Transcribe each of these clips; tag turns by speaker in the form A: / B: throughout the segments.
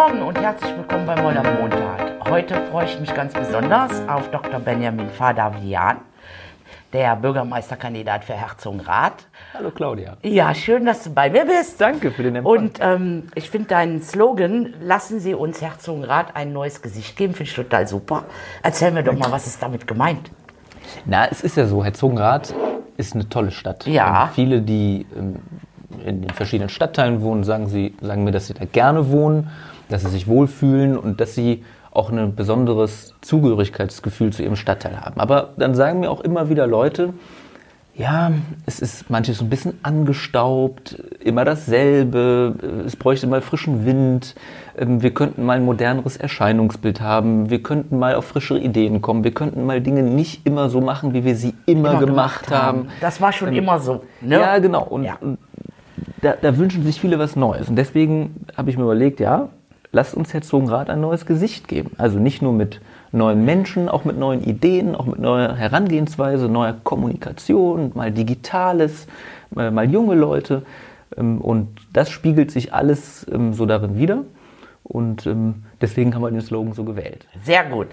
A: Morgen und herzlich willkommen bei Moll am Montag. Heute freue ich mich ganz besonders auf Dr. Benjamin Fadavian, der Bürgermeisterkandidat für Herzogenrath.
B: Hallo Claudia.
A: Ja, schön, dass du bei mir bist.
B: Danke für den Empfang.
A: Und ähm, ich finde deinen Slogan, lassen Sie uns Herzogenrath ein neues Gesicht geben, finde ich total super. Erzähl mir doch mal, was ist damit gemeint?
B: Na, es ist ja so, Herzogenrath ist eine tolle Stadt.
A: Ja.
B: Und viele, die ähm, in den verschiedenen Stadtteilen wohnen, sagen, sie, sagen mir, dass sie da gerne wohnen, dass sie sich wohlfühlen und dass sie auch ein besonderes Zugehörigkeitsgefühl zu ihrem Stadtteil haben. Aber dann sagen mir auch immer wieder Leute, ja, es ist manches so ein bisschen angestaubt, immer dasselbe, es bräuchte mal frischen Wind, ähm, wir könnten mal ein moderneres Erscheinungsbild haben, wir könnten mal auf frischere Ideen kommen, wir könnten mal Dinge nicht immer so machen, wie wir sie immer,
A: Immer
B: gemacht, haben.
A: Das war schon immer so. Ne?
B: Ja, genau. Und,
A: Ja.
B: da, da wünschen sich viele was Neues. Und deswegen habe ich mir überlegt, ja, lasst uns Herzogenrath ein neues Gesicht geben. Also nicht nur mit neuen Menschen, auch mit neuen Ideen, auch mit neuer Herangehensweise, neuer Kommunikation, mal Digitales, mal, mal junge Leute. Ähm, Und das spiegelt sich alles ähm, so darin wieder. Und ähm, deswegen haben wir den Slogan so gewählt.
A: Sehr gut.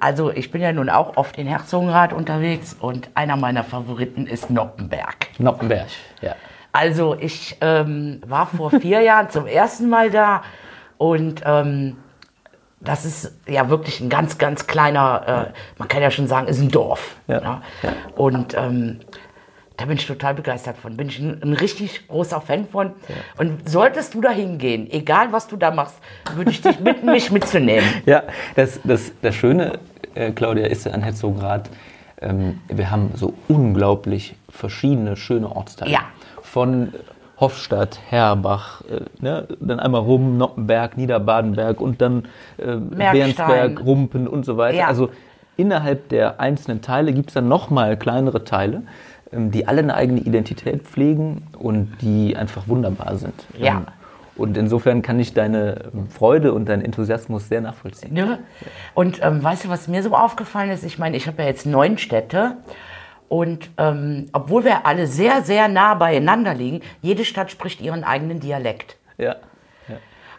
A: Also ich bin ja nun auch oft in Herzogenrath unterwegs und einer meiner Favoriten ist Noppenberg.
B: Noppenberg, ja.
A: Also ich ähm, war vor vier Jahren zum ersten Mal da und ähm, das ist ja wirklich ein ganz, ganz kleiner, äh, man kann ja schon sagen, ist ein Dorf.
B: Ja,
A: ne?
B: ja.
A: Und ähm, da bin ich total begeistert von. Bin ich ein, ein richtig großer Fan von. Und solltest du da hingehen, egal was du da machst, würde ich dich bitten, mich mitzunehmen.
B: Ja, das, das, das Schöne, äh, Claudia, ist an Herzogenrath, ähm, wir haben so unglaublich verschiedene schöne Ortsteile.
A: Ja.
B: Von Hofstadt, Herbach, äh, ne, dann einmal rum, Noppenberg, Niederbadenberg und dann äh, Bernsberg, Rumpen und so weiter.
A: Ja.
B: Also innerhalb der einzelnen Teile gibt es dann nochmal kleinere Teile, ähm, die alle eine eigene Identität pflegen und die einfach wunderbar sind.
A: Ja.
B: Ähm, Und insofern kann ich deine Freude und deinen Enthusiasmus sehr nachvollziehen.
A: Ne? Und ähm, weißt du, was mir so aufgefallen ist? Ich meine, ich habe ja jetzt neun Städte. Und ähm, obwohl wir alle sehr, sehr nah beieinander liegen, jede Stadt spricht ihren eigenen Dialekt.
B: Ja.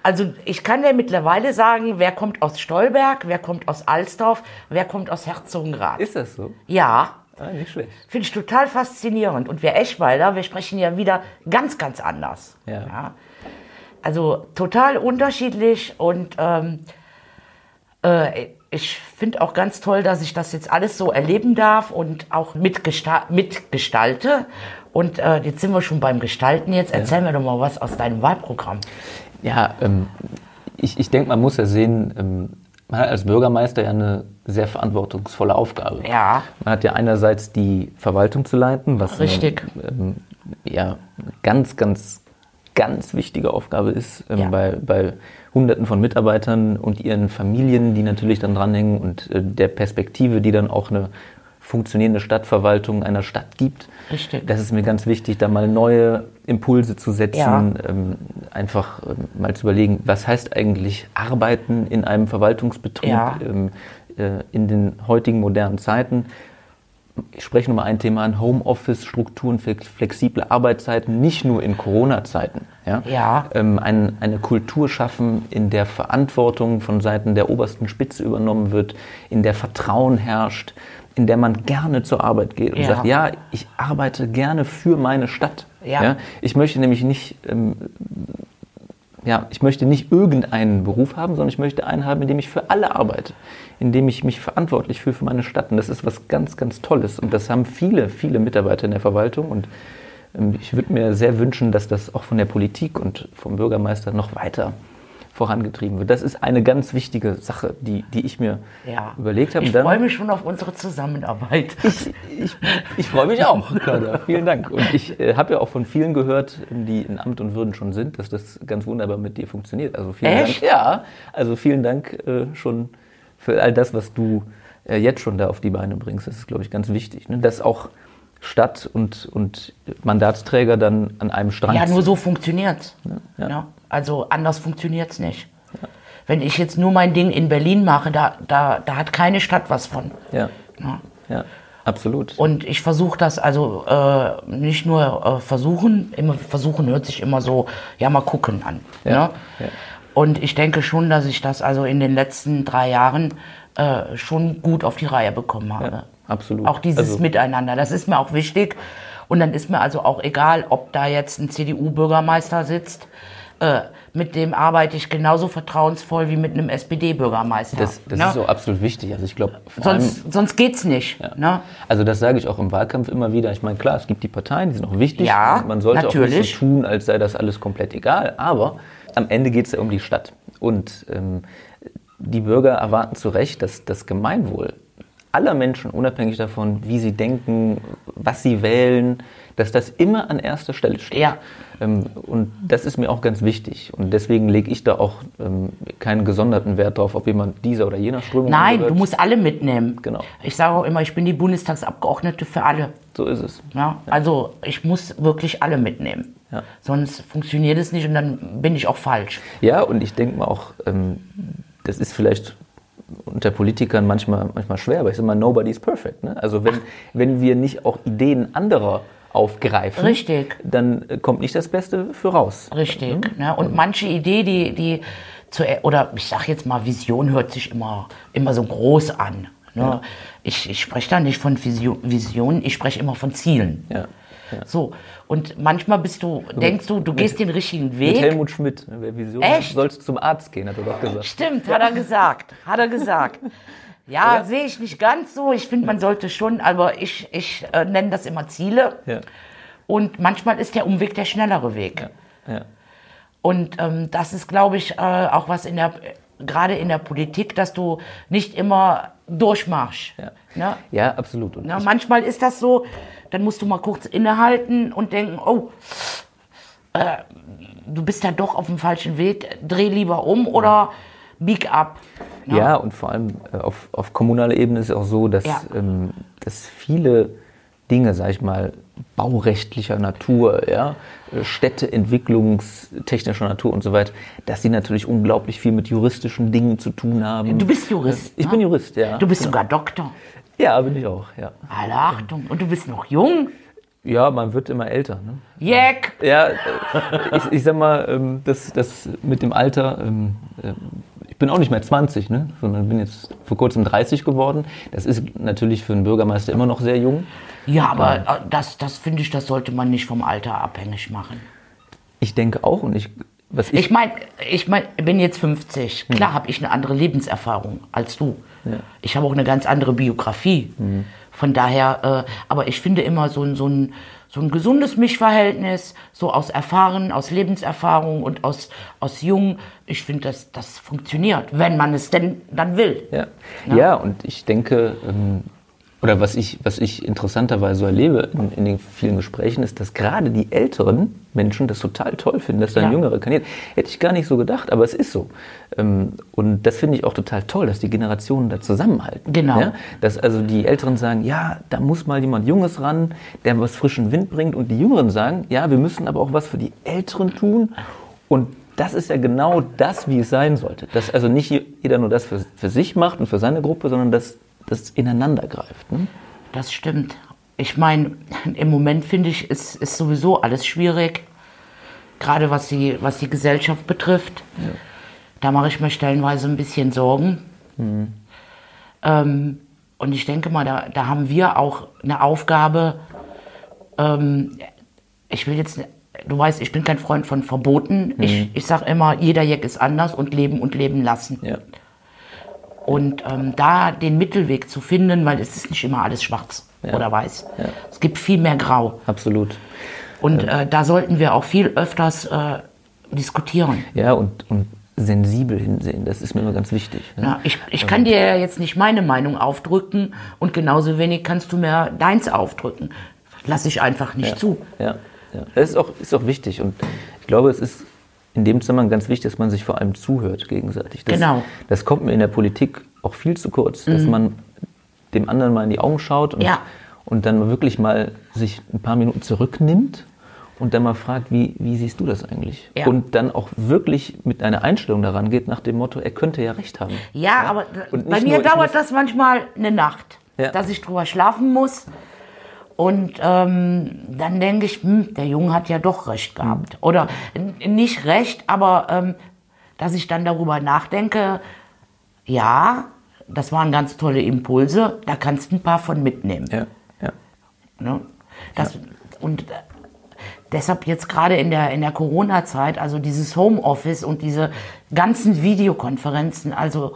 A: Also ich kann dir mittlerweile sagen, wer kommt aus Stolberg, wer kommt aus Alsdorf, wer kommt aus Herzogenrath.
B: Ist das so?
A: ja,
B: Ah, nicht schlecht.
A: finde ich total faszinierend. Und wir Eschweiler, wir sprechen ja wieder ganz, ganz anders.
B: Ja.
A: Also total unterschiedlich und ähm, äh, ich finde auch ganz toll, dass ich das jetzt alles so erleben darf und auch mitgesta mitgestalte. Und äh, jetzt sind wir schon beim Gestalten. Jetzt erzähl mir doch mal was aus deinem Wahlprogramm.
B: Ja, ähm, ich, ich denke, man muss ja sehen, ähm, man hat als Bürgermeister ja eine sehr verantwortungsvolle Aufgabe.
A: Ja.
B: Man hat ja einerseits die Verwaltung zu leiten, was
A: Richtig.
B: eine ähm, ja, ganz, ganz, ganz wichtige Aufgabe ist ähm,
A: Ja.
B: bei, bei Hunderten von Mitarbeitern und ihren Familien, die natürlich dann dranhängen und äh, der Perspektive, die dann auch eine funktionierende Stadtverwaltung einer Stadt gibt.
A: Richtig.
B: Das ist mir ganz wichtig, da mal neue Impulse zu setzen,
A: Ja.
B: ähm, einfach ähm, mal zu überlegen, was heißt eigentlich Arbeiten in einem Verwaltungsbetrieb
A: Ja.
B: ähm, äh, in den heutigen modernen Zeiten. Ich spreche nur mal ein Thema an, Homeoffice-Strukturen, flex- flexible Arbeitszeiten, nicht nur in Corona-Zeiten. Ja?
A: Ja.
B: Ähm, ein, eine Kultur schaffen, in der Verantwortung von Seiten der obersten Spitze übernommen wird, in der Vertrauen herrscht, in der man gerne zur Arbeit geht und
A: Ja.
B: sagt, ja, ich arbeite gerne für meine Stadt.
A: Ja.
B: Ich möchte nämlich nicht ähm, ja, ich möchte nicht irgendeinen Beruf haben, sondern ich möchte einen haben, in dem ich für alle arbeite, in dem ich mich verantwortlich fühle für meine Stadt. Und das ist was ganz, ganz Tolles. Und das haben viele, viele Mitarbeiter in der Verwaltung. Und ich würde mir sehr wünschen, dass das auch von der Politik und vom Bürgermeister noch weiter vorangetrieben wird. Das ist eine ganz wichtige Sache, die, die ich mir
A: Ja.
B: überlegt habe.
A: Ich freue mich schon auf unsere Zusammenarbeit.
B: ich, ich, ich freue mich auch, Claudia. Vielen Dank. Und ich äh, habe ja auch von vielen gehört, die in Amt und Würden schon sind, dass das ganz wunderbar mit dir funktioniert. Also vielen
A: Echt?
B: Dank. Ja, also vielen Dank äh, schon für all das, was du äh, jetzt schon da auf die Beine bringst. Das ist, glaube ich, ganz wichtig. Ne? Dass auch Stadt und, und Mandatsträger dann an einem Strang
A: Ja, nur so funktioniert's.
B: ja.
A: Ja, also anders funktioniert's nicht. Wenn ich jetzt nur mein Ding in Berlin mache, da, da, da hat keine Stadt was von.
B: Ja,
A: Ja.
B: ja, absolut.
A: Und ich versuche das also äh, nicht nur äh, versuchen, immer versuchen hört sich immer so, ja mal gucken an.
B: Ja,
A: Ne?
B: ja.
A: Und ich denke schon, dass ich das also in den letzten drei Jahren äh, schon gut auf die Reihe bekommen habe.
B: Ja, absolut.
A: Auch dieses
B: Also-
A: Miteinander, das ist mir auch wichtig. Und dann ist mir also auch egal, ob da jetzt ein CDU-Bürgermeister sitzt. Äh, mit dem arbeite ich genauso vertrauensvoll wie mit einem SPD-Bürgermeister.
B: Das, das
A: ne?
B: ist so absolut wichtig. Also ich glaube, vor allem,
A: sonst, sonst geht's nicht. Ne?
B: also das sage ich auch im Wahlkampf immer wieder. Ich meine, klar, es gibt die Parteien, die sind auch wichtig.
A: Ja,
B: man sollte auch
A: natürlich.
B: nicht so tun, als sei das alles komplett egal. Aber am Ende geht es ja um die Stadt. Und ähm, die Bürger erwarten zu Recht, dass das Gemeinwohl aller Menschen, unabhängig davon, wie sie denken, was sie wählen, dass das immer an erster Stelle steht.
A: Ja.
B: Ähm, und das ist mir auch ganz wichtig. Und deswegen lege ich da auch ähm, keinen gesonderten Wert drauf, ob jemand dieser oder jener Strömung
A: Nein,
B: angehört.
A: du musst alle mitnehmen.
B: Genau.
A: Ich sage auch immer, ich bin die Bundestagsabgeordnete für alle.
B: So ist es.
A: Ja? Also ich muss wirklich alle mitnehmen.
B: Ja.
A: Sonst funktioniert es nicht und dann bin ich auch falsch.
B: Ja, und ich denke mal auch, ähm, das ist vielleicht unter Politikern manchmal, manchmal schwer, aber ich sage mal, nobody's perfect. Ne? Also wenn, wenn wir nicht auch Ideen anderer aufgreifen,
A: Richtig.
B: dann äh, kommt nicht das Beste für raus.
A: Richtig. Ne? Und manche Idee, die, die zu, oder ich sag jetzt mal, Vision hört sich immer, immer so groß an. Ne? Ich, ich spreche da nicht von Vision, Visionen, ich spreche immer von Zielen.
B: Ja.
A: So. Und manchmal bist du, denkst du, du gehst den richtigen
B: Mit
A: Weg.
B: Helmut Schmidt, ne? Vision
A: Echt?
B: sollst zum Arzt gehen, hat er doch gesagt.
A: Stimmt, hat er gesagt. Hat er gesagt. Ja, sehe ich nicht ganz so. Ich finde, man sollte schon, aber ich, ich äh, nenne das immer Ziele.
B: Ja.
A: Und manchmal ist der Umweg der schnellere Weg.
B: Ja.
A: Und ähm, das ist, glaube ich, äh, auch was in der, gerade in der Politik, dass du nicht immer durchmachst.
B: Ja.
A: Ne?
B: ja, absolut. Und
A: Ja,
B: ich,
A: manchmal ist das so, dann musst du mal kurz innehalten und denken, oh, äh, du bist da doch auf dem falschen Weg, dreh lieber um oder bieg ab. Ne?
B: Ja, und vor allem äh, auf, auf kommunaler Ebene ist es auch so, dass,
A: Ja.
B: ähm, dass viele Dinge, sag ich mal, baurechtlicher Natur, ja, äh, Städteentwicklungstechnischer Natur und so weiter, dass sie natürlich unglaublich viel mit juristischen Dingen zu tun haben.
A: Du bist Jurist.
B: Ich
A: ne?
B: bin Jurist, ja.
A: Du bist sogar Doktor.
B: Ja, bin ich auch, ja.
A: Alle Achtung. Und du bist noch jung.
B: Ja, man wird immer älter. Ne?
A: Jack.
B: Ja, äh, ich, ich sag mal, ähm, das, das mit dem Alter, ähm, ähm, ich bin auch nicht mehr 20, ne? sondern bin jetzt vor kurzem 30 geworden. Das ist natürlich für einen Bürgermeister immer noch sehr jung.
A: Ja, aber äh, das, das finde ich, das sollte man nicht vom Alter abhängig machen.
B: Ich denke auch und ich, was ich,
A: Ich meine, ich mein, bin jetzt 50. Klar habe ich eine andere Lebenserfahrung als du. Ich habe auch eine ganz andere Biografie. Von daher, äh, aber ich finde immer so so, ein, so ein gesundes Mischverhältnis, so aus Erfahren, aus Lebenserfahrung und aus, aus Jung. Ich finde, das, das funktioniert, wenn man es denn dann will.
B: ja. ja, und ich denke, ähm, oder was ich, was ich interessanterweise so erlebe in, in den vielen Gesprächen, ist, dass gerade die älteren Menschen das total toll finden, dass da ein
A: Ja.
B: Jüngerer kandidiert. Hätte ich gar nicht so gedacht, aber es ist so. Ähm, Und das finde ich auch total toll, dass die Generationen da zusammenhalten.
A: Genau.
B: Ja? Dass also die Älteren sagen, ja, da muss mal jemand Junges ran, der was frischen Wind bringt. Und die Jüngeren sagen, ja, wir müssen aber auch was für die Älteren tun. Und das ist ja genau das, wie es sein sollte. Dass also nicht jeder nur das für, für sich macht und für seine Gruppe, sondern dass das ineinander greift. Ne?
A: Das stimmt. Ich meine, im Moment finde ich, ist, ist sowieso alles schwierig. Gerade was die, was die Gesellschaft betrifft. Da mache ich mir stellenweise ein bisschen Sorgen. Ähm, und ich denke mal, da, da haben wir auch eine Aufgabe. Ähm, ich will jetzt, du weißt, ich bin kein Freund von Verboten. Ich, ich sage immer, jeder Jack ist anders und leben und leben lassen.
B: Ja.
A: Und ähm, da den Mittelweg zu finden, weil es ist nicht immer alles schwarz oder weiß.
B: Ja.
A: Es gibt viel mehr Grau.
B: Absolut.
A: Und äh, da sollten wir auch viel öfters äh, diskutieren.
B: Ja, und, und sensibel hinsehen, das ist mir immer ganz wichtig. Ne?
A: Ja, ich, ich kann dir ja jetzt nicht meine Meinung aufdrücken und genauso wenig kannst du mir deins aufdrücken. Lass ich einfach nicht zu.
B: Ja, ja. Das ist auch, ist auch wichtig. Und ich glaube, es ist in dem Zusammenhang ganz wichtig, dass man sich vor allem zuhört gegenseitig. Das,
A: Genau. Mhm.
B: Das kommt mir in der Politik auch viel zu kurz, dass man dem anderen mal in die Augen schaut und,
A: Ja.
B: und dann wirklich mal sich ein paar Minuten zurücknimmt und dann mal fragt, wie, wie siehst du das eigentlich?
A: Ja.
B: Und dann auch wirklich mit einer Einstellung daran geht, nach dem Motto, er könnte ja recht haben.
A: Ja, aber
B: Und
A: bei mir dauert das manchmal eine Nacht,
B: Ja.
A: dass ich drüber schlafen muss. Und ähm, dann denke ich, hm, der Junge hat ja doch recht gehabt. Oder n- nicht recht, aber ähm, dass ich dann darüber nachdenke, ja, das waren ganz tolle Impulse, da kannst du ein paar von mitnehmen.
B: Ja, ja.
A: Ne? Das, Und äh, deshalb jetzt gerade in der, in der Corona-Zeit, also dieses Homeoffice und diese ganzen Videokonferenzen, also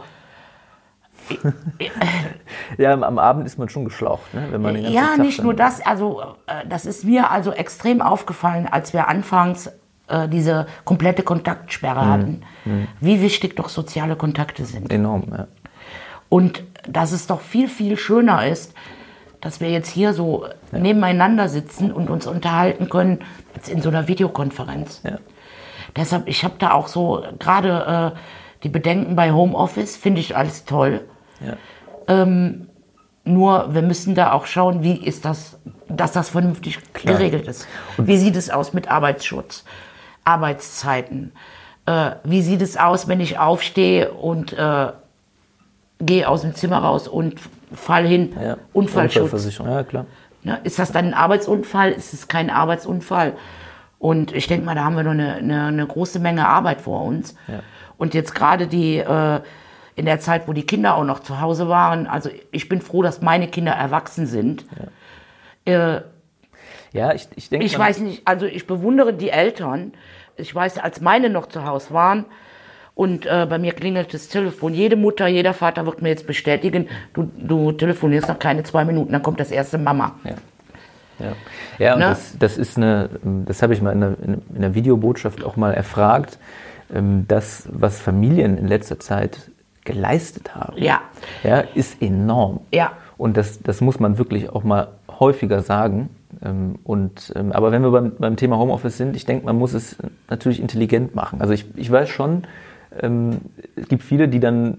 B: Ja, am- Abend ist man schon geschlaucht, ne? wenn man den ganzen
A: ja,
B: Tag
A: nicht nur das, also äh, das ist mir also extrem aufgefallen, als wir anfangs äh, diese komplette Kontaktsperre
B: Mhm.
A: hatten, wie wichtig doch soziale Kontakte sind.
B: Enorm, ja.
A: Und dass es doch viel, viel schöner ist, dass wir jetzt hier so nebeneinander sitzen und uns unterhalten können, als in so einer Videokonferenz.
B: Ja.
A: Deshalb, ich habe da auch so gerade äh, die Bedenken bei Homeoffice, finde ich alles toll.
B: Ja.
A: Nur wir müssen da auch schauen, wie ist das, dass das vernünftig geregelt ist. Wie sieht es aus mit Arbeitsschutz, Arbeitszeiten? Äh, wie sieht es aus, wenn ich aufstehe und äh, gehe aus dem Zimmer raus und fall hin?
B: Ja.
A: Unfallschutz.
B: Ja klar.
A: Ne? Ist das dann ein Arbeitsunfall? Ist es kein Arbeitsunfall? Und ich denke mal, da haben wir noch eine, eine, eine große Menge Arbeit vor uns. Und jetzt gerade die äh, in der Zeit, wo die Kinder auch noch zu Hause waren, also ich bin froh, dass meine Kinder erwachsen sind. Äh,
B: Ja, ich, ich denke,
A: ich weiß nicht, also ich bewundere die Eltern. Ich weiß, als meine noch zu Hause waren und äh, bei mir klingelt das Telefon. Jede Mutter, jeder Vater wird mir jetzt bestätigen, du, du telefonierst noch keine zwei Minuten, dann kommt das erste Mama.
B: Ja. Ja, ja und
A: Ne?
B: das, das ist eine, das habe ich mal in der, in der Videobotschaft auch mal erfragt, ähm, das, was Familien in letzter Zeit geleistet haben,
A: Ja.
B: ja ist enorm.
A: Ja.
B: Und das, das muss man wirklich auch mal häufiger sagen. Ähm, Und, ähm, aber wenn wir beim, beim Thema Homeoffice sind, ich denke, man muss es natürlich intelligent machen. Also ich, ich weiß schon, ähm, es gibt viele, die dann,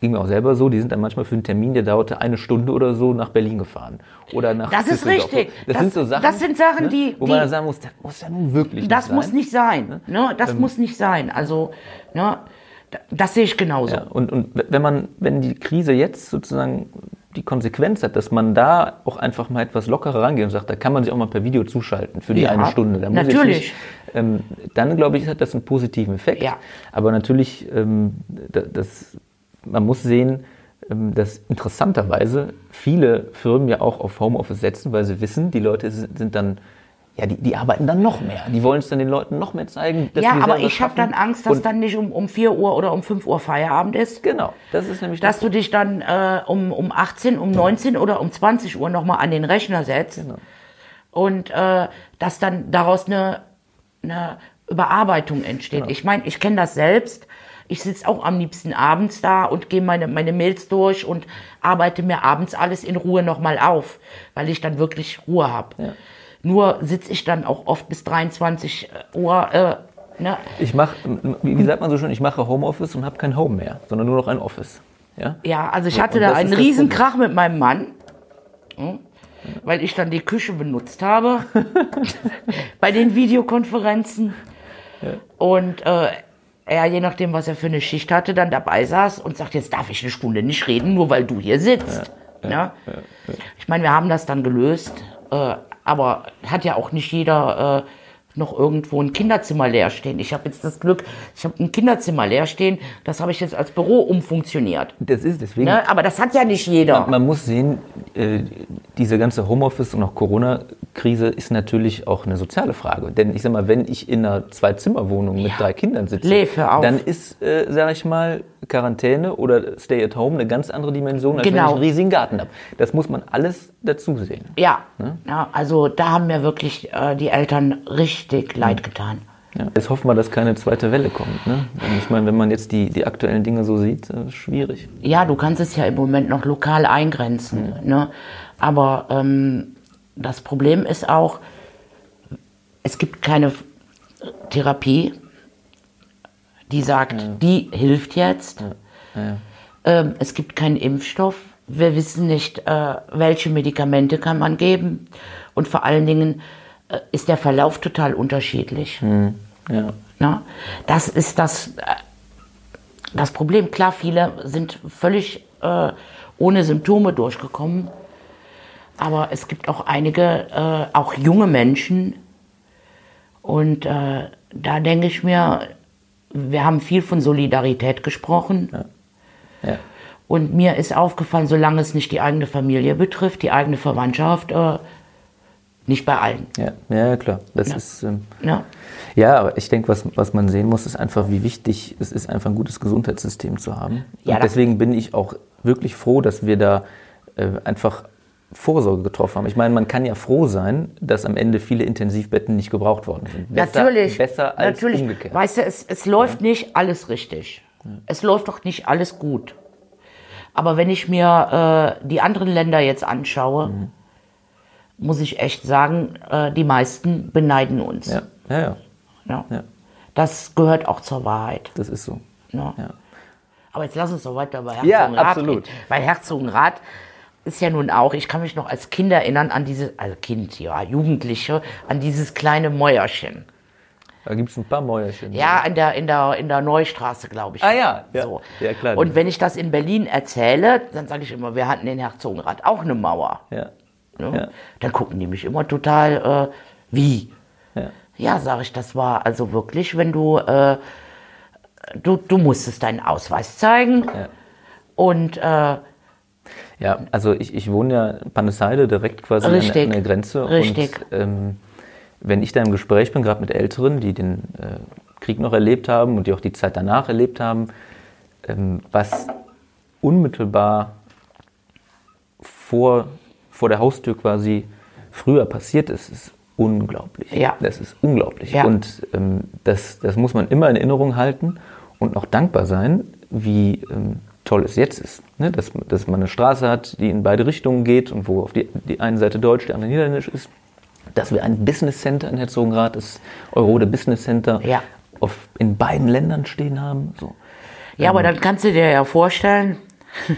B: ging mir auch selber so, die sind dann manchmal für einen Termin, der dauerte eine Stunde oder so, nach Berlin gefahren. Oder nach
A: Das ist richtig.
B: Das,
A: Das-
B: sind so Sachen,
A: das sind Sachen,
B: ne,
A: die-
B: wo man dann sagen muss, das muss ja nun wirklich
A: Das
B: nicht
A: muss
B: sein.
A: nicht sein. Ne? Das muss nicht sein. Also, ne? Das sehe ich genauso.
B: Ja, und, und wenn man, wenn die Krise jetzt sozusagen die Konsequenz hat, dass man da auch einfach mal etwas lockerer rangeht und sagt, da kann man sich auch mal per Video zuschalten für die
A: Ja,
B: eine Stunde. Da
A: natürlich.
B: Nicht, ähm, dann glaube ich, hat das einen positiven Effekt.
A: Ja.
B: Aber natürlich, ähm, da- das, man muss sehen, ähm, dass interessanterweise viele Firmen ja auch auf Homeoffice setzen, weil sie wissen, die Leute sind dann, ja, die, die arbeiten dann noch mehr. Die wollen es dann den Leuten noch mehr zeigen.
A: Ja, aber ich habe dann Angst, dass
B: Und
A: dann nicht um, um 4 Uhr oder um 5 Uhr Feierabend ist.
B: Genau, das ist nämlich
A: Dass du dich dann äh, um, um 18, um 19 oder um 20 Uhr nochmal an den Rechner setzt.
B: Genau.
A: Und äh, dass dann daraus eine, eine Überarbeitung entsteht.
B: Genau.
A: Ich meine, ich kenne das selbst. Ich sitze auch am liebsten abends da und gehe meine, meine Mails durch und arbeite mir abends alles in Ruhe nochmal auf, weil ich dann wirklich Ruhe habe. Nur sitze ich dann auch oft bis 23 Uhr. Äh, ne?
B: Ich mache, wie sagt man so schön, ich mache Homeoffice und habe kein Home mehr, sondern nur noch ein Office. Ja?
A: Ja, also ich
B: Ja,
A: hatte
B: und
A: da einen
B: ist das
A: riesen
B: Problem.
A: Krach mit meinem Mann, hm, weil ich dann die Küche benutzt habe bei den Videokonferenzen. Und äh, er, je nachdem, was er für eine Schicht hatte, dann dabei saß und sagt, jetzt darf ich eine Stunde nicht reden, nur weil du hier sitzt. ne? Ich meine, wir haben das dann gelöst, äh, aber hat ja auch nicht jeder äh, noch irgendwo ein Kinderzimmer leer stehen. Ich habe jetzt das Glück, ich habe ein Kinderzimmer leer stehen, das habe ich jetzt als Büro umfunktioniert.
B: Das ist deswegen.
A: Ne? Aber das hat ja nicht jeder.
B: Man muss sehen, äh, diese ganze Homeoffice und auch Corona-Krise ist natürlich auch eine soziale Frage. Denn ich sag mal, wenn ich in einer Zwei-Zimmer-Wohnung mit drei Kindern sitze,
A: auf.
B: dann ist, äh, sag ich mal, Quarantäne oder Stay at Home eine ganz andere Dimension, als wenn
A: Genau.
B: ich einen riesigen Garten habe. Das muss man alles dazu sehen.
A: Ja,
B: Ne?
A: ja also da haben mir wirklich äh, die Eltern richtig leid getan.
B: Ja. Jetzt hoffen wir, dass keine zweite Welle kommt. Ne? Ich meine, wenn man jetzt die, die aktuellen Dinge so sieht, äh, schwierig.
A: Ja, du kannst es ja im Moment noch lokal eingrenzen. Ne? Aber ähm, das Problem ist auch, es gibt keine Therapie, die sagt, die hilft jetzt. Ähm, es gibt keinen Impfstoff. Wir wissen nicht, äh, welche Medikamente kann man geben. Und vor allen Dingen äh, ist der Verlauf total unterschiedlich.
B: Ja.
A: Na, das ist das, äh, das Problem. Klar, viele sind völlig äh, ohne Symptome durchgekommen. Aber es gibt auch einige, äh, auch junge Menschen. Und äh, da denke ich mir, wir haben viel von Solidarität gesprochen.
B: Ja.
A: Und mir ist aufgefallen, solange es nicht die eigene Familie betrifft, die eigene Verwandtschaft, äh, nicht bei allen.
B: Ja, ja klar. Das ist. Ähm,
A: Ja.
B: ja, aber ich denke, was, was man sehen muss, ist einfach, wie wichtig es ist, einfach ein gutes Gesundheitssystem zu haben.
A: Ja,
B: Und deswegen bin ich auch wirklich froh, dass wir da äh, einfach Vorsorge getroffen haben. Ich meine, man kann ja froh sein, dass am Ende viele Intensivbetten nicht gebraucht worden sind. Besser,
A: natürlich.
B: Besser als
A: natürlich.
B: umgekehrt.
A: Weißt du, es, es läuft nicht alles richtig. Es läuft doch nicht alles gut. Aber wenn ich mir äh, die anderen Länder jetzt anschaue,
B: Mhm.
A: muss ich echt sagen, äh, die meisten beneiden uns.
B: Ja, ja, ja,
A: Ja.
B: Ja.
A: Das gehört auch zur Wahrheit.
B: das ist so.
A: Ja.
B: Ja.
A: Aber jetzt lass uns doch weiter bei
B: Ja,
A: Herzogenrath
B: absolut.
A: reden. Weil Herzogenrath ist ja nun auch, ich kann mich noch als Kind erinnern an diese, also Kind, ja, Jugendliche, an dieses kleine Mäuerchen.
B: Da gibt es ein paar Mäuerchen.
A: Ja, in der, in der, in der Neustraße, glaube ich.
B: Ah ja, ja.
A: So.
B: Ja, klar.
A: Und wenn ich das in Berlin erzähle, dann sage ich immer, wir hatten in Herzogenrath auch eine Mauer.
B: Ja.
A: Ne?
B: Ja.
A: Dann gucken die mich immer total, äh, wie?
B: Ja.
A: Ja, sage ich, das war also wirklich, wenn du, äh, du, du musstest deinen Ausweis zeigen
B: Ja.
A: und äh,
B: Ja, also ich, ich wohne ja in Pannesheide direkt quasi an der,
A: Richtig.
B: an der Grenze.
A: Richtig.
B: Und ähm, wenn ich da im Gespräch bin, gerade mit Älteren, die den äh, Krieg noch erlebt haben und die auch die Zeit danach erlebt haben, ähm, was unmittelbar vor, vor der Haustür quasi früher passiert ist, ist unglaublich.
A: Ja.
B: Das ist unglaublich.
A: Ja.
B: Und ähm, das, das muss man immer in Erinnerung halten und auch dankbar sein, wie ähm, toll es jetzt ist. Ne? Dass, dass man eine Straße hat, die in beide Richtungen geht und wo auf die, die eine Seite Deutsch, die andere Niederländisch ist. Dass wir ein Business Center in Herzogenrath, das Eurode Business Center,
A: Ja.
B: auf, in beiden Ländern stehen haben. So.
A: ja, aber dann kannst du dir ja vorstellen,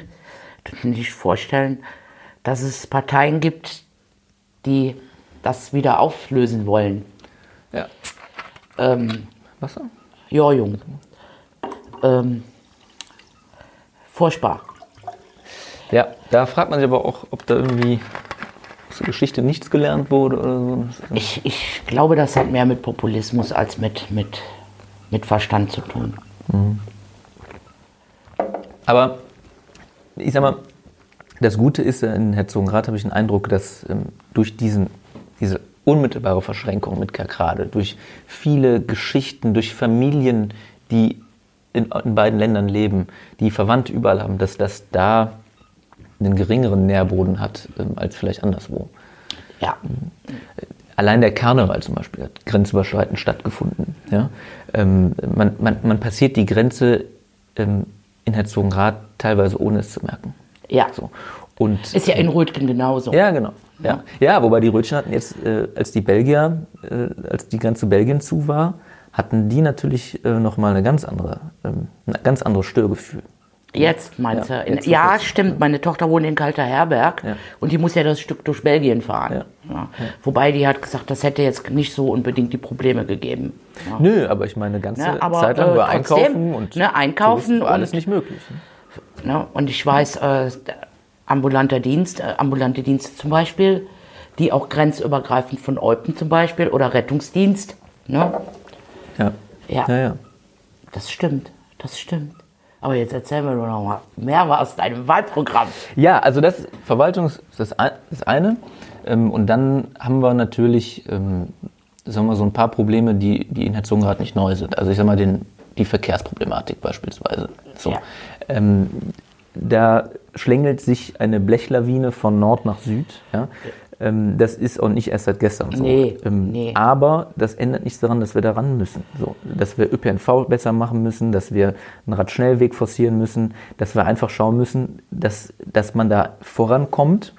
A: nicht vorstellen, dass es Parteien gibt, die das wieder auflösen wollen.
B: Ja.
A: Ähm,
B: Wasser?
A: ja, Jung. Ähm, furchtbar.
B: Ja, da fragt man sich aber auch, ob da irgendwie aus der Geschichte nichts gelernt wurde oder so.
A: Ich, ich glaube, das hat mehr mit Populismus als mit, mit, mit Verstand zu tun.
B: Aber ich sag mal, das Gute ist, ja, in Herzogenrath habe ich den Eindruck, dass ähm, durch diesen, diese unmittelbare Verschränkung mit Kerkrade, durch viele Geschichten, durch Familien, die in, in beiden Ländern leben, die Verwandte überall haben, dass das da einen geringeren Nährboden hat ähm, als vielleicht anderswo.
A: Ja,
B: Allein der Karneval zum Beispiel hat grenzüberschreitend stattgefunden. Ja? Ähm, man, man, man passiert die Grenze ähm, in Herzogenrath teilweise ohne es zu merken.
A: ja.
B: So. Und,
A: Ist ja in Rötgen genauso.
B: ja, genau. Ja. ja, wobei die Rötchen hatten jetzt, äh, als die Belgier, äh, als die Grenze Belgien zu war, hatten die natürlich äh, nochmal eine ganz andere, ähm, ein ganz anderes Störgefühl.
A: Jetzt meinst
B: Ja,
A: du?
B: Jetzt
A: ja,
B: wirklich.
A: stimmt. Meine Tochter wohnt in Kalter Herberg
B: Ja.
A: und die muss ja das Stück durch Belgien fahren.
B: Ja.
A: Wobei die hat gesagt, das hätte jetzt nicht so unbedingt die Probleme gegeben.
B: Nö, aber ich meine, eine ganze
A: Ja, aber,
B: Zeit lang
A: äh,
B: war
A: trotzdem,
B: Einkaufen und
A: ne, Einkaufen
B: war alles
A: und-
B: nicht möglich. Ne?
A: Ne? Und ich weiß, äh, ambulanter Dienst, äh, ambulante Dienste zum Beispiel, die auch grenzübergreifend von Eupen zum Beispiel oder Rettungsdienst. Ne?
B: Ja.
A: Ja.
B: ja, ja.
A: Das stimmt, das stimmt. Aber jetzt erzähl mir doch noch mal mehr aus deinem Wahlprogramm.
B: Ja, also das Verwaltung ist das, ein- das eine. Ähm, und dann haben wir natürlich, ähm, sagen wir so ein paar Probleme, die, die in Herzogenrath nicht neu sind. Also ich sag mal, den, die Verkehrsproblematik beispielsweise. So.
A: Ja.
B: Ähm, da schlängelt sich eine Blechlawine von Nord nach Süd. Ja? Ähm, das ist auch nicht erst seit gestern so.
A: Nee,
B: ähm,
A: nee.
B: Aber das ändert nichts daran, dass wir da ran müssen. So, dass wir ÖPNV besser machen müssen, dass wir einen Radschnellweg forcieren müssen, dass wir einfach schauen müssen, dass, dass man da vorankommt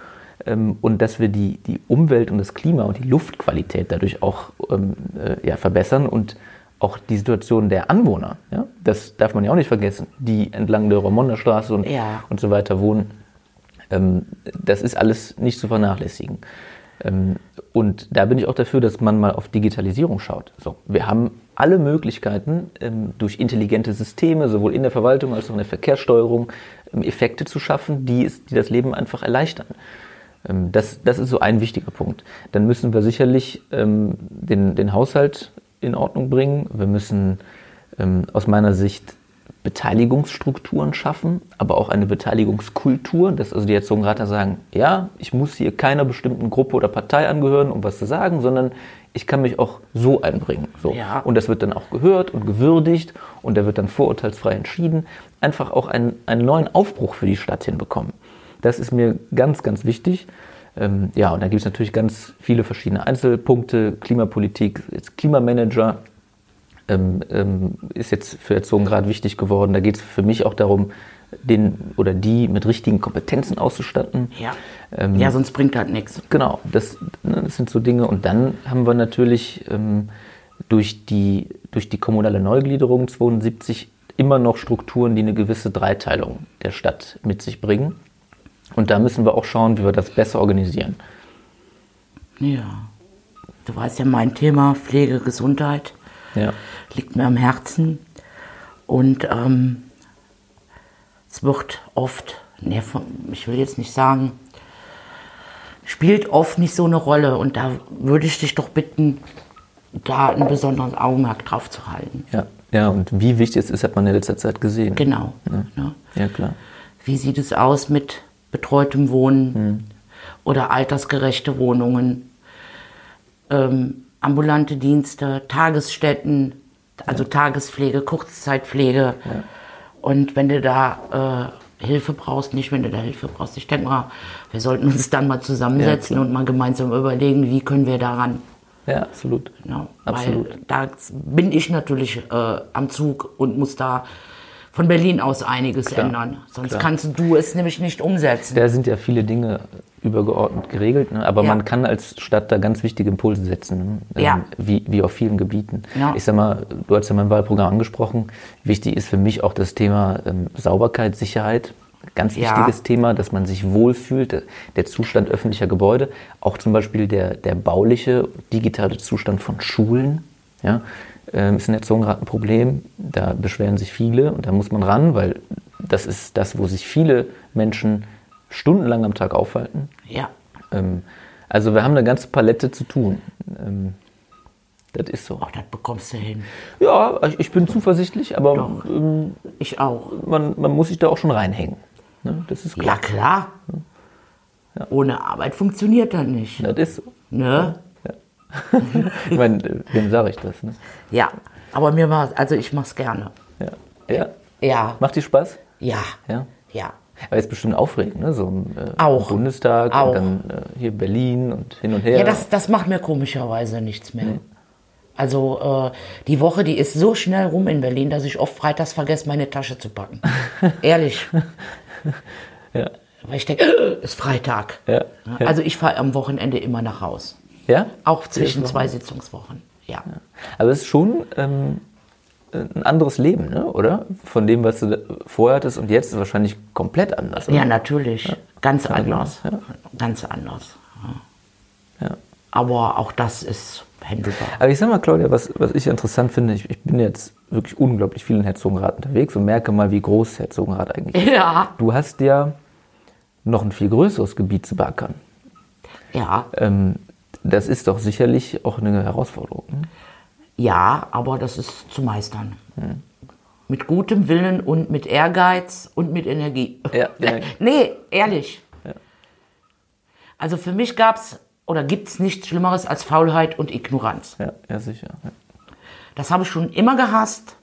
B: ähm, und dass wir die, die Umwelt und das Klima und die Luftqualität dadurch auch ähm, äh, ja, verbessern und auch die Situation der Anwohner, ja, das darf man ja auch nicht vergessen, die entlang der Romonda Straße und,
A: Ja.
B: und so weiter wohnen. Ähm, das ist alles nicht zu vernachlässigen. Ähm, und da bin ich auch dafür, dass man mal auf Digitalisierung schaut. So, wir haben alle Möglichkeiten, ähm, durch intelligente Systeme, sowohl in der Verwaltung als auch in der Verkehrssteuerung, Effekte zu schaffen, die, es, die das Leben einfach erleichtern. Das, das ist so ein wichtiger Punkt. Dann müssen wir sicherlich den, den Haushalt in Ordnung bringen. Wir müssen aus meiner Sicht Beteiligungsstrukturen schaffen, aber auch eine Beteiligungskultur, dass also die Erzogenrater sagen, ja, ich muss hier keiner bestimmten Gruppe oder Partei angehören, um was zu sagen, sondern ich kann mich auch so einbringen. So.
A: Ja.
B: Und das wird dann auch gehört und gewürdigt und da wird dann vorurteilsfrei entschieden. Einfach auch einen, einen neuen Aufbruch für die Stadt hinbekommen. Das ist mir ganz, ganz wichtig. Ähm, ja, und da gibt es natürlich ganz viele verschiedene Einzelpunkte, Klimapolitik, jetzt Klimamanager, ähm, ähm, ist jetzt für Erzogengrad wichtig geworden. Da geht es für mich auch darum, den oder die mit richtigen Kompetenzen auszustatten.
A: Ja.
B: Ähm,
A: ja, sonst bringt das nichts.
B: Genau, das, ne, das sind so Dinge. Und dann haben wir natürlich ähm, durch, die, durch die kommunale Neugliederung 72 immer noch Strukturen, die eine gewisse Dreiteilung der Stadt mit sich bringen. Und da müssen wir auch schauen, wie wir das besser organisieren.
A: Ja. Du weißt ja, mein Thema Pflege, Gesundheit
B: Ja,
A: liegt mir am Herzen. Und ähm, es wird oft, nee, ich will jetzt nicht sagen, spielt oft nicht so eine Rolle. Und da würde ich dich doch bitten, da ein besonderes Augenmerk drauf zu halten.
B: ja, ja. Und wie wichtig es ist, hat man in letzter Zeit gesehen.
A: Genau. Ne?
B: Ja, klar.
A: Wie sieht es aus mit betreutem Wohnen oder altersgerechte Wohnungen, ähm, ambulante Dienste, Tagesstätten, also Tagespflege, Kurzzeitpflege. Und wenn du da äh, Hilfe brauchst, nicht wenn du da Hilfe brauchst, ich denke mal, wir sollten uns dann mal zusammensetzen
B: klar.
A: und mal gemeinsam überlegen, wie können wir daran.
B: Ja, absolut.
A: Ja,
B: Absolut.
A: Weil da bin ich natürlich äh, am Zug und muss da von Berlin aus einiges
B: Klar,
A: ändern. Sonst
B: klar.
A: kannst du es nämlich nicht umsetzen.
B: Da sind ja viele Dinge übergeordnet geregelt, ne? aber
A: Ja.
B: man kann als Stadt da ganz wichtige Impulse setzen, ne?
A: Ja.
B: wie, wie auf vielen Gebieten.
A: Ja.
B: Ich sag mal, du hast ja mein Wahlprogramm angesprochen. Wichtig ist für mich auch das Thema ähm, Sauberkeit, Sicherheit. Ganz wichtiges Thema, dass man sich wohlfühlt, der- der Zustand öffentlicher Gebäude, auch zum Beispiel der, der bauliche, digitale Zustand von Schulen. Ja? Ähm, ist in Erzogenrat ein Problem, da beschweren sich viele und da muss man ran, weil das ist das, wo sich viele Menschen stundenlang am Tag aufhalten.
A: Ja.
B: Ähm, also wir haben eine ganze Palette zu tun. Ähm, das ist so.
A: Ach, das bekommst du hin.
B: Ja, ich, ich bin zuversichtlich, aber ähm,
A: Ich auch.
B: man, man muss sich da auch schon reinhängen. Ne? Das ist
A: Ja,
B: klar.
A: klar. Ohne Arbeit funktioniert das nicht.
B: Das ist so.
A: Ne?
B: Ich meine, wem sage ich das? Ne?
A: Ja. Aber mir war, also ich mach's gerne.
B: Ja. ja.
A: Ja.
B: Macht dir Spaß?
A: Ja.
B: Ja.
A: Ja.
B: Aber ist bestimmt aufregend, ne? So im, äh,
A: Auch.
B: Bundestag
A: Auch.
B: und dann äh, hier Berlin und hin und her.
A: Ja, das, das macht mir komischerweise nichts mehr. Also äh, die Woche, die ist so schnell rum in Berlin, dass ich oft freitags vergesse, meine Tasche zu packen. Ehrlich.
B: ja.
A: Weil ich denke, ist Freitag.
B: Ja. Ja.
A: Also ich fahre am Wochenende immer nach Haus.
B: ja?
A: Auch zwischen zwei Sitzungswochen. Ja.
B: Aber es ist schon ähm, ein anderes Leben, ne? oder? Von dem, was du vorher hattest und jetzt ist wahrscheinlich komplett anders. Oder?
A: Ja, natürlich. Ganz anders.
B: ja.
A: Ganz anders.
B: Ja.
A: Aber auch das ist handelbar.
B: Aber ich sag mal, Claudia, was, was ich interessant finde, ich, ich bin jetzt wirklich unglaublich viel in Herzogenrath unterwegs und merke mal, wie groß Herzogenrath eigentlich ist.
A: Ja.
B: Du hast ja noch ein viel größeres Gebiet zu beackern.
A: Ja.
B: Ähm, das ist doch sicherlich auch eine Herausforderung. Ne?
A: Ja, aber das ist zu meistern. Mit gutem Willen und mit Ehrgeiz und mit Energie.
B: Ja, ja.
A: nee, ehrlich. Also für mich gab es oder gibt es nichts Schlimmeres als Faulheit und Ignoranz.
B: Ja, ja sicher. Ja.
A: Das habe ich schon immer gehasst.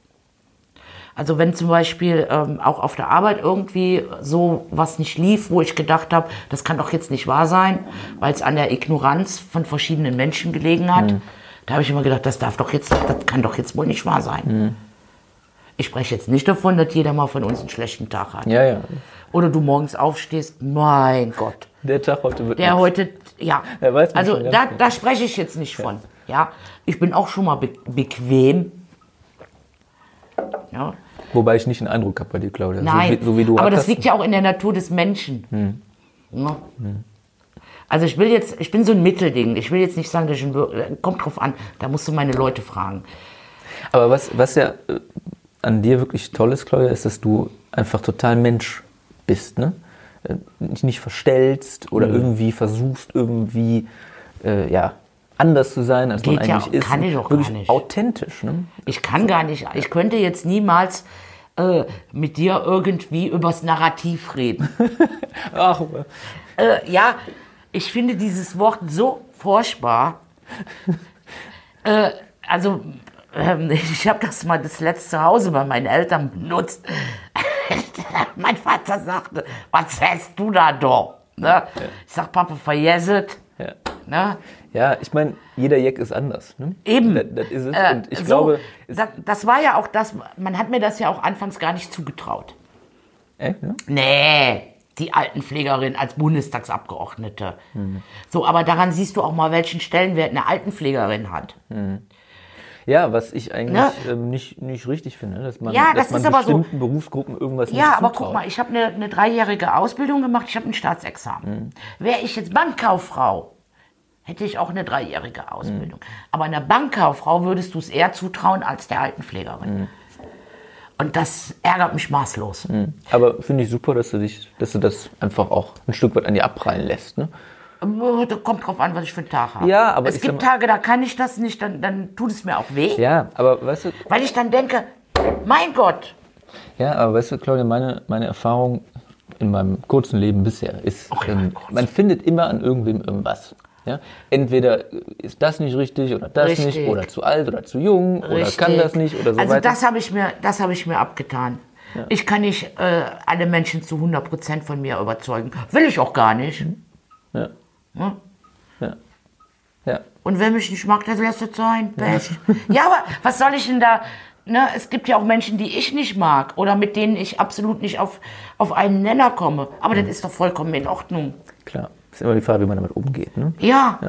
A: Also wenn zum Beispiel ähm, auch auf der Arbeit irgendwie so was nicht lief, wo ich gedacht habe, das kann doch jetzt nicht wahr sein, weil es an der Ignoranz von verschiedenen Menschen gelegen hat. Da habe ich immer gedacht, das darf doch jetzt, das kann doch jetzt wohl nicht wahr sein. Ich spreche jetzt nicht davon, dass jeder mal von uns einen schlechten Tag hat.
B: ja, ja.
A: Oder du morgens aufstehst, mein Gott,
B: Der Tag heute wird
A: der
B: nichts.
A: heute, ja.
B: Ja, weiß
A: also
B: schon
A: da,
B: genau.
A: da spreche ich jetzt nicht von. Ja, ich bin auch schon mal be bequem. Ja.
B: Wobei ich nicht den Eindruck habe bei dir, Claudia.
A: Nein,
B: So wie, so wie du
A: aber das
B: ratterst.
A: liegt ja auch in der Natur des Menschen.
B: Hm.
A: Ja. Also ich will jetzt, ich bin so ein Mittelding. Ich will jetzt nicht sagen, dass ich ein, kommt drauf an. Da musst du meine Leute fragen.
B: Aber was, was ja äh, an dir wirklich toll ist, Claudia, ist, dass du einfach total Mensch bist, ne? Äh, Dich nicht verstellst oder irgendwie versuchst, irgendwie, äh, ja, anders zu sein, als man
A: Geht ja-
B: eigentlich ist.
A: kann ich doch
B: Wirklich
A: gar nicht.
B: authentisch. Ne?
A: Ich kann gar nicht, ich könnte jetzt niemals äh, mit dir irgendwie übers Narrativ reden.
B: Ach,
A: Äh, ja, ich finde dieses Wort so furchtbar. äh, also, ähm, ich habe das mal das letzte Hause bei meinen Eltern benutzt. mein Vater sagte, was hast du da doch? Ne? Ich sag, Papa, verjesselt.
B: ja.
A: Ne?
B: ja, ich meine, jeder Jack ist anders. Ne?
A: Eben.
B: Das, das ist es.
A: Äh,
B: Und ich
A: so,
B: glaube,
A: das, das war ja auch das, man hat mir das ja auch anfangs gar nicht zugetraut.
B: äh, ja?
A: Nee, die Altenpflegerin als Bundestagsabgeordnete. So, aber daran siehst du auch mal, welchen Stellenwert eine Altenpflegerin hat.
B: ja, was ich eigentlich
A: Ne?
B: ähm, nicht, nicht richtig finde, dass man,
A: Ja,
B: dass
A: das
B: man
A: aber so-
B: bestimmten Berufsgruppen irgendwas nicht
A: Ja, aber guck mal, ich habe eine, eine dreijährige Ausbildung gemacht, ich habe ein Staatsexamen. Wäre ich jetzt Bankkauffrau, hätte ich auch eine dreijährige Ausbildung. Aber einer Bankkauffrau würdest du es eher zutrauen als der Altenpflegerin. Und das ärgert mich maßlos.
B: Aber finde ich super, dass du dich, dass du das einfach auch ein Stück weit an dir abprallen lässt. Ne?
A: Äh, Da kommt drauf an, was ich für einen Tag habe.
B: Ja, aber
A: es gibt Tage, da kann ich das nicht, dann, dann tut es mir auch weh,
B: Ja, aber weißt du,
A: weil ich dann denke, mein Gott,
B: ja, aber weißt du, Claudia, meine, meine Erfahrung in meinem kurzen Leben bisher ist,
A: Okay,
B: ähm, man findet immer an irgendwem irgendwas. Ja? Entweder ist das nicht richtig oder das
A: Richtig.
B: nicht oder zu alt oder zu jung oder kann
A: Richtig.
B: das nicht oder so
A: Also
B: weiter.
A: das habe ich mir, das habe ich mir abgetan. Ich kann nicht äh, alle Menschen zu 100% von mir überzeugen. Will ich auch gar nicht.
B: ja.
A: Hm?
B: Ja. Ja.
A: Und wer mich nicht mag, der lässt es sein. Ja, aber was soll ich denn da? Ne, es gibt ja auch Menschen, die ich nicht mag oder mit denen ich absolut nicht auf, auf einen Nenner komme. Aber das ist doch vollkommen in Ordnung.
B: Klar. Ist immer die Frage, wie man damit umgeht. Ne?
A: Ja.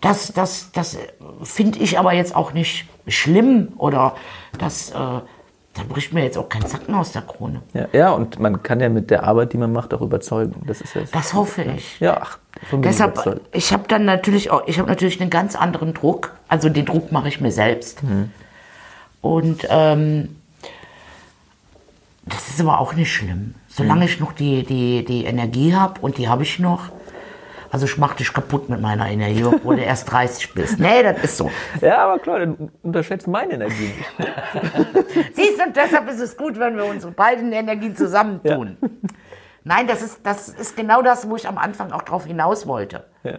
A: Das, das, das finde ich aber jetzt auch nicht schlimm oder das, äh, da bricht mir jetzt auch kein Zacken aus der Krone.
B: Ja. ja, und man kann ja mit der Arbeit, die man macht, auch überzeugen. Das ist das.
A: Das hoffe ich.
B: Ja, ach, von mir
A: Deshalb,
B: überzeugt.
A: ich habe dann natürlich auch, ich habe natürlich einen ganz anderen Druck. Also den Druck mache ich mir selbst. Und ähm, das ist aber auch nicht schlimm. Solange ich noch die, die, die Energie habe und die habe ich noch. Also ich mach dich kaputt mit meiner Energie, obwohl du erst 30 bist. Nee, das ist so.
B: Ja, aber klar, dann unterschätzt meine Energie nicht.
A: Siehst du, und deshalb ist es gut, wenn wir unsere beiden Energien zusammentun. Nein, das ist, das ist genau das, wo ich am Anfang auch drauf hinaus wollte.
B: Ja.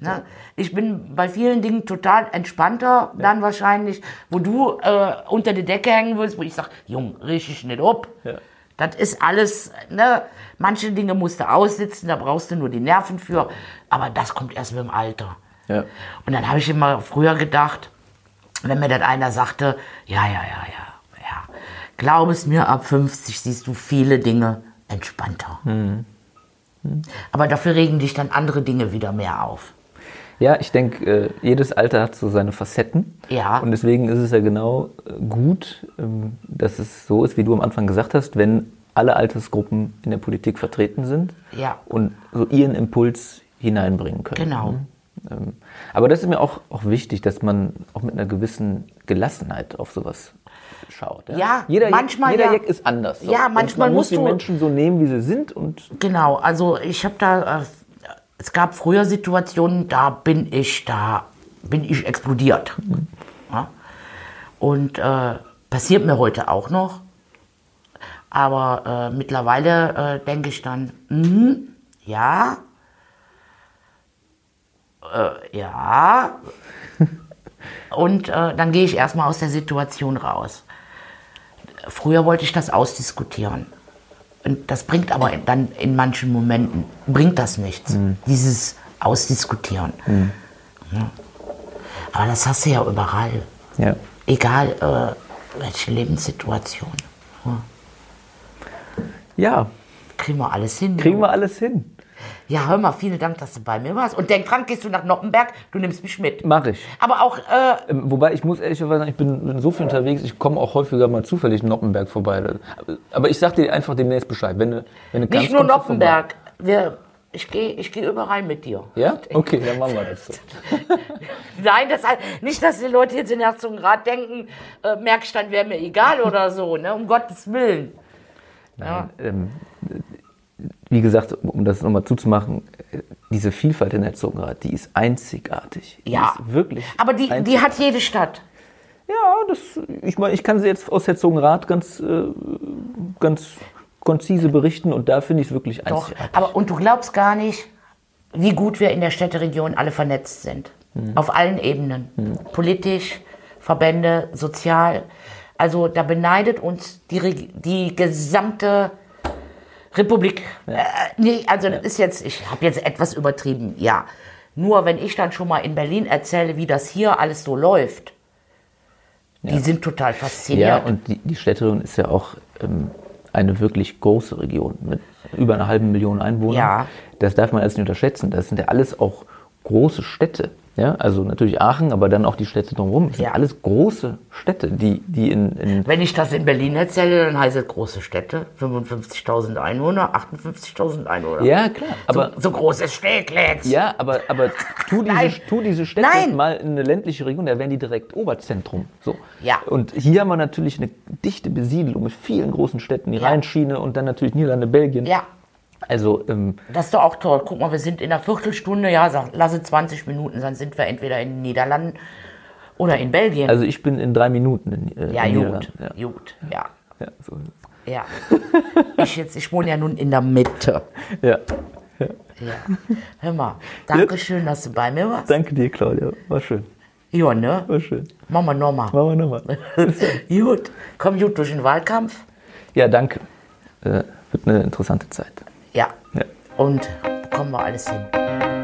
A: Ne? Ich bin bei vielen Dingen total entspannter, dann wahrscheinlich, wo du äh, unter die Decke hängen willst, wo ich sage, Jung, richtig nicht ab.
B: Ja.
A: Das ist alles, ne? manche Dinge musst du aussitzen, da brauchst du nur die Nerven für, aber das kommt erst mit dem Alter.
B: Ja.
A: Und dann habe ich immer früher gedacht, wenn mir das einer sagte, ja, ja, ja, ja, ja, glaub es mir, ab 50 siehst du viele Dinge entspannter. Aber dafür regen dich dann andere Dinge wieder mehr auf.
B: Ja, ich denke, äh, jedes Alter hat so seine Facetten.
A: Ja.
B: Und deswegen ist es ja genau äh, gut, ähm, dass es so ist, wie du am Anfang gesagt hast, wenn alle Altersgruppen in der Politik vertreten sind
A: Ja.
B: und so ihren Impuls hineinbringen können.
A: Genau.
B: Ähm, Aber das ist mir auch, auch wichtig, dass man auch mit einer gewissen Gelassenheit auf sowas schaut.
A: Ja,
B: jeder
A: manchmal
B: Jack, jeder
A: ja.
B: Jack ist anders. So.
A: Ja,
B: Und
A: manchmal
B: man muss
A: musst
B: die
A: du-
B: Menschen so nehmen, wie sie sind und
A: Genau, also ich habe da, äh, es gab früher Situationen, da bin ich, da bin ich explodiert. Ja? Und äh, passiert mir heute auch noch. Aber äh, mittlerweile äh, denke ich dann, mhm, ja, äh, ja. Und äh, dann gehe ich erstmal aus der Situation raus. Früher wollte ich das ausdiskutieren. Und das bringt aber dann in manchen Momenten, bringt das nichts. Dieses Ausdiskutieren. Ja. Aber das hast du ja überall.
B: ja.
A: Egal, äh, welche Lebenssituation. Ja.
B: Ja,
A: Kriegen wir alles hin.
B: kriegen wir alles hin.
A: Ja, hör mal, vielen Dank, dass du bei mir warst. Und denk dran, gehst du nach Noppenberg, du nimmst mich mit.
B: Mach ich.
A: Aber auch, äh,
B: Ähm, Wobei ich muss ehrlicherweise sagen, ich bin, so viel unterwegs, ich komme auch häufiger mal zufällig in Noppenberg vorbei. Aber ich sag dir einfach demnächst Bescheid. Wenn du, wenn du
A: nicht nur Noppenberg. Wir, ich gehe ich geh überall mit dir.
B: Ja? Okay, dann machen wir das so.
A: Nein, das, nicht, dass die Leute jetzt in Herzogenrath denken, äh, Merkstand wäre mir egal oder so, ne? um Gottes Willen.
B: Nein, ähm, wie gesagt, um das nochmal zuzumachen, diese Vielfalt in Herzogenrath, die ist einzigartig.
A: Ja.
B: Die ist wirklich.
A: Aber die, die hat jede Stadt.
B: Ja, das, ich meine, ich kann sie jetzt aus Herzogenrath ganz, äh, ganz konzise berichten und da finde ich es wirklich
A: Doch.
B: einzigartig.
A: Aber, und du glaubst gar nicht, wie gut wir in der Städteregion alle vernetzt sind. Auf allen Ebenen. Politisch, Verbände, sozial. Also da beneidet uns die, die gesamte Republik. Äh, nee, also das ist jetzt, ich habe jetzt etwas übertrieben, ja. Nur wenn ich dann schon mal in Berlin erzähle, wie das hier alles so läuft, die sind total fasziniert.
B: Ja, und die, die Städteregion ist ja auch ähm, eine wirklich große Region mit über einer halben Million Einwohnern.
A: Ja.
B: Das darf man erst nicht unterschätzen. Das sind ja alles auch große Städte. Ja, also natürlich Aachen, aber dann auch die Städte drumherum. Das
A: Ja.
B: sind alles große Städte, die, die in, in
A: Wenn ich das in Berlin erzähle, dann heißt es große Städte, 55.000 Einwohner, 58.000 Einwohner.
B: ja klar, aber
A: so, so großes Steglitz.
B: Ja, aber, aber tu, diese, tu diese Städte
A: Nein.
B: mal in eine ländliche Region, da wären die direkt Oberzentrum. So.
A: Ja.
B: Und hier haben wir natürlich eine dichte Besiedelung mit vielen großen Städten, die
A: Ja.
B: Rheinschiene und dann natürlich Niederlande, Belgien.
A: Ja,
B: Also, ähm,
A: das ist doch auch toll. Guck mal, wir sind in einer Viertelstunde, ja, sag, lasse 20 Minuten, dann sind wir entweder in den Niederlanden oder in Belgien.
B: also ich bin in drei Minuten in, äh,
A: ja,
B: in
A: gut,
B: Niederlanden. Ja.
A: gut, ja.
B: Ja, so.
A: Ja. ich, jetzt, ich wohne ja nun in der Mitte.
B: es. ja.
A: Ja. Hör mal, danke schön, dass du bei mir warst.
B: Danke dir, Claudia. War schön.
A: Ja, ne?
B: War schön.
A: Machen wir nochmal.
B: Machen wir nochmal.
A: Gut. Komm gut durch den Wahlkampf.
B: Ja, danke. Äh, wird eine interessante Zeit.
A: Ja.
B: Ja.
A: Und bekommen wir alles hin.